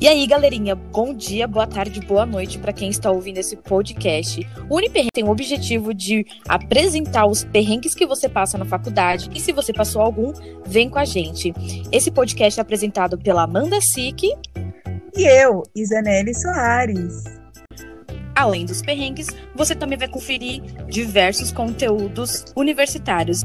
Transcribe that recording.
E aí, galerinha, bom dia, boa tarde, boa noite para quem está ouvindo esse podcast. O Uniperrengue tem o objetivo de apresentar os perrengues que você passa na faculdade e se você passou algum, vem com a gente. Esse podcast é apresentado pela Amanda Sick e eu, Isanelle Soares. Além dos perrengues, você também vai conferir diversos conteúdos universitários.